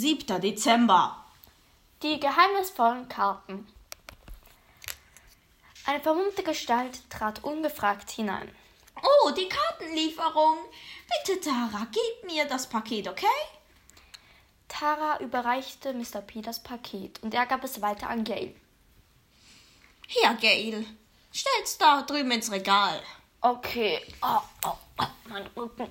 7. Dezember. Die geheimnisvollen Karten. Eine vermummte Gestalt trat ungefragt hinein. Oh, die Kartenlieferung. Bitte, Tara, gib mir das Paket, okay? Tara überreichte Mr. P das Paket und er gab es weiter an Gail. Hier, Gail. Stell's da drüben ins Regal. Okay. Oh, oh, oh, mein Rücken.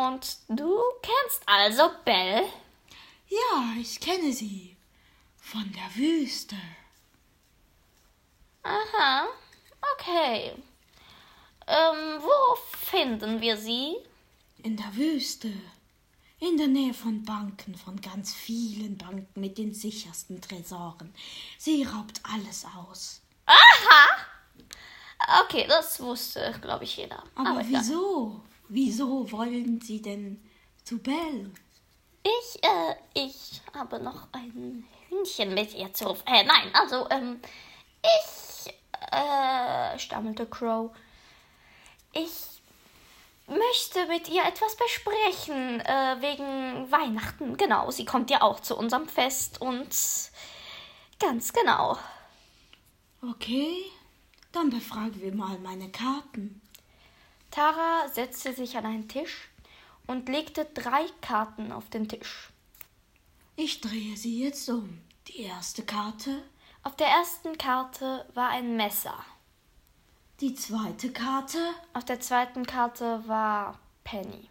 Und du kennst also Belle? Ja, ich kenne sie. Von der Wüste. Aha. Okay. Ähm, wo finden wir sie? In der Wüste. In der Nähe von Banken, von ganz vielen Banken mit den sichersten Tresoren. Sie raubt alles aus. Aha! Okay, das wusste, glaube ich, jeder. Aber, ja. wieso? Wieso wollen Sie denn zu Belle? Ich, äh, ich habe noch ein Hühnchen mit ihr zu. Äh, nein, also, ähm, ich, äh, stammelte Crow. Ich möchte mit ihr etwas besprechen, äh, wegen Weihnachten. Genau, sie kommt ja auch zu unserem Fest und ganz genau. Okay, dann befragen wir mal meine Karten. Tara setzte sich an einen Tisch und legte drei Karten auf den Tisch. Ich drehe sie jetzt um. Die erste Karte, Auf der ersten Karte war ein Messer. die zweite Karte, Auf der zweiten Karte war Penny.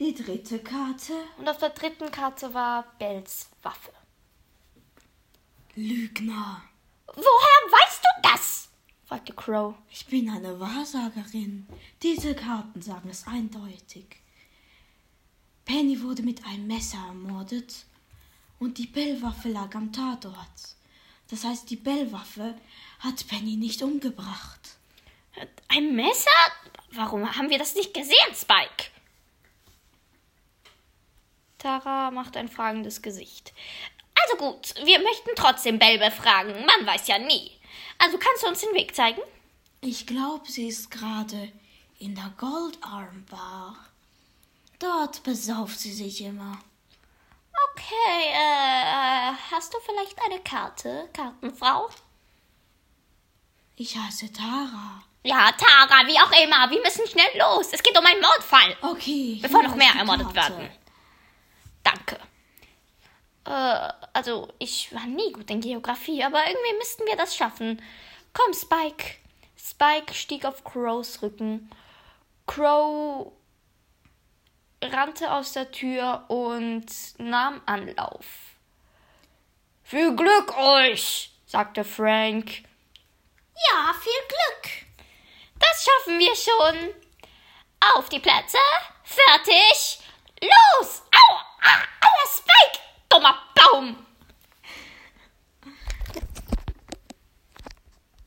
die dritte Karte. Und auf der dritten Karte war Bells Waffe. Lügner. Woher weißt du? Fragte Crow. Ich bin eine Wahrsagerin. Diese Karten sagen es eindeutig. Penny wurde mit einem Messer ermordet und die Bellwaffe lag am Tatort. Das heißt, die Bellwaffe hat Penny nicht umgebracht. Ein Messer? Warum haben wir das nicht gesehen, Spike? Tara macht ein fragendes Gesicht. Also gut, wir möchten trotzdem Bell befragen. Man weiß ja nie. Also kannst du uns den Weg zeigen? Ich glaube, sie ist gerade in der Goldarm Bar. Dort besauft sie sich immer. Okay, äh, hast du vielleicht eine Karte, Kartenfrau? Ich heiße Tara. Ja, Tara, wie auch immer. Wir müssen schnell los. Es geht um einen Mordfall. Okay. Bevor noch mehr ermordet werden. Danke. Äh, also, ich war nie gut in Geografie, aber irgendwie müssten wir das schaffen. Komm, Spike. Spike stieg auf Crows Rücken. Crow rannte aus der Tür und nahm Anlauf. Viel Glück euch, sagte Frank. Ja, viel Glück. Das schaffen wir schon. Auf die Plätze. Fertig. Los. Au. Ah, aua, Spike. con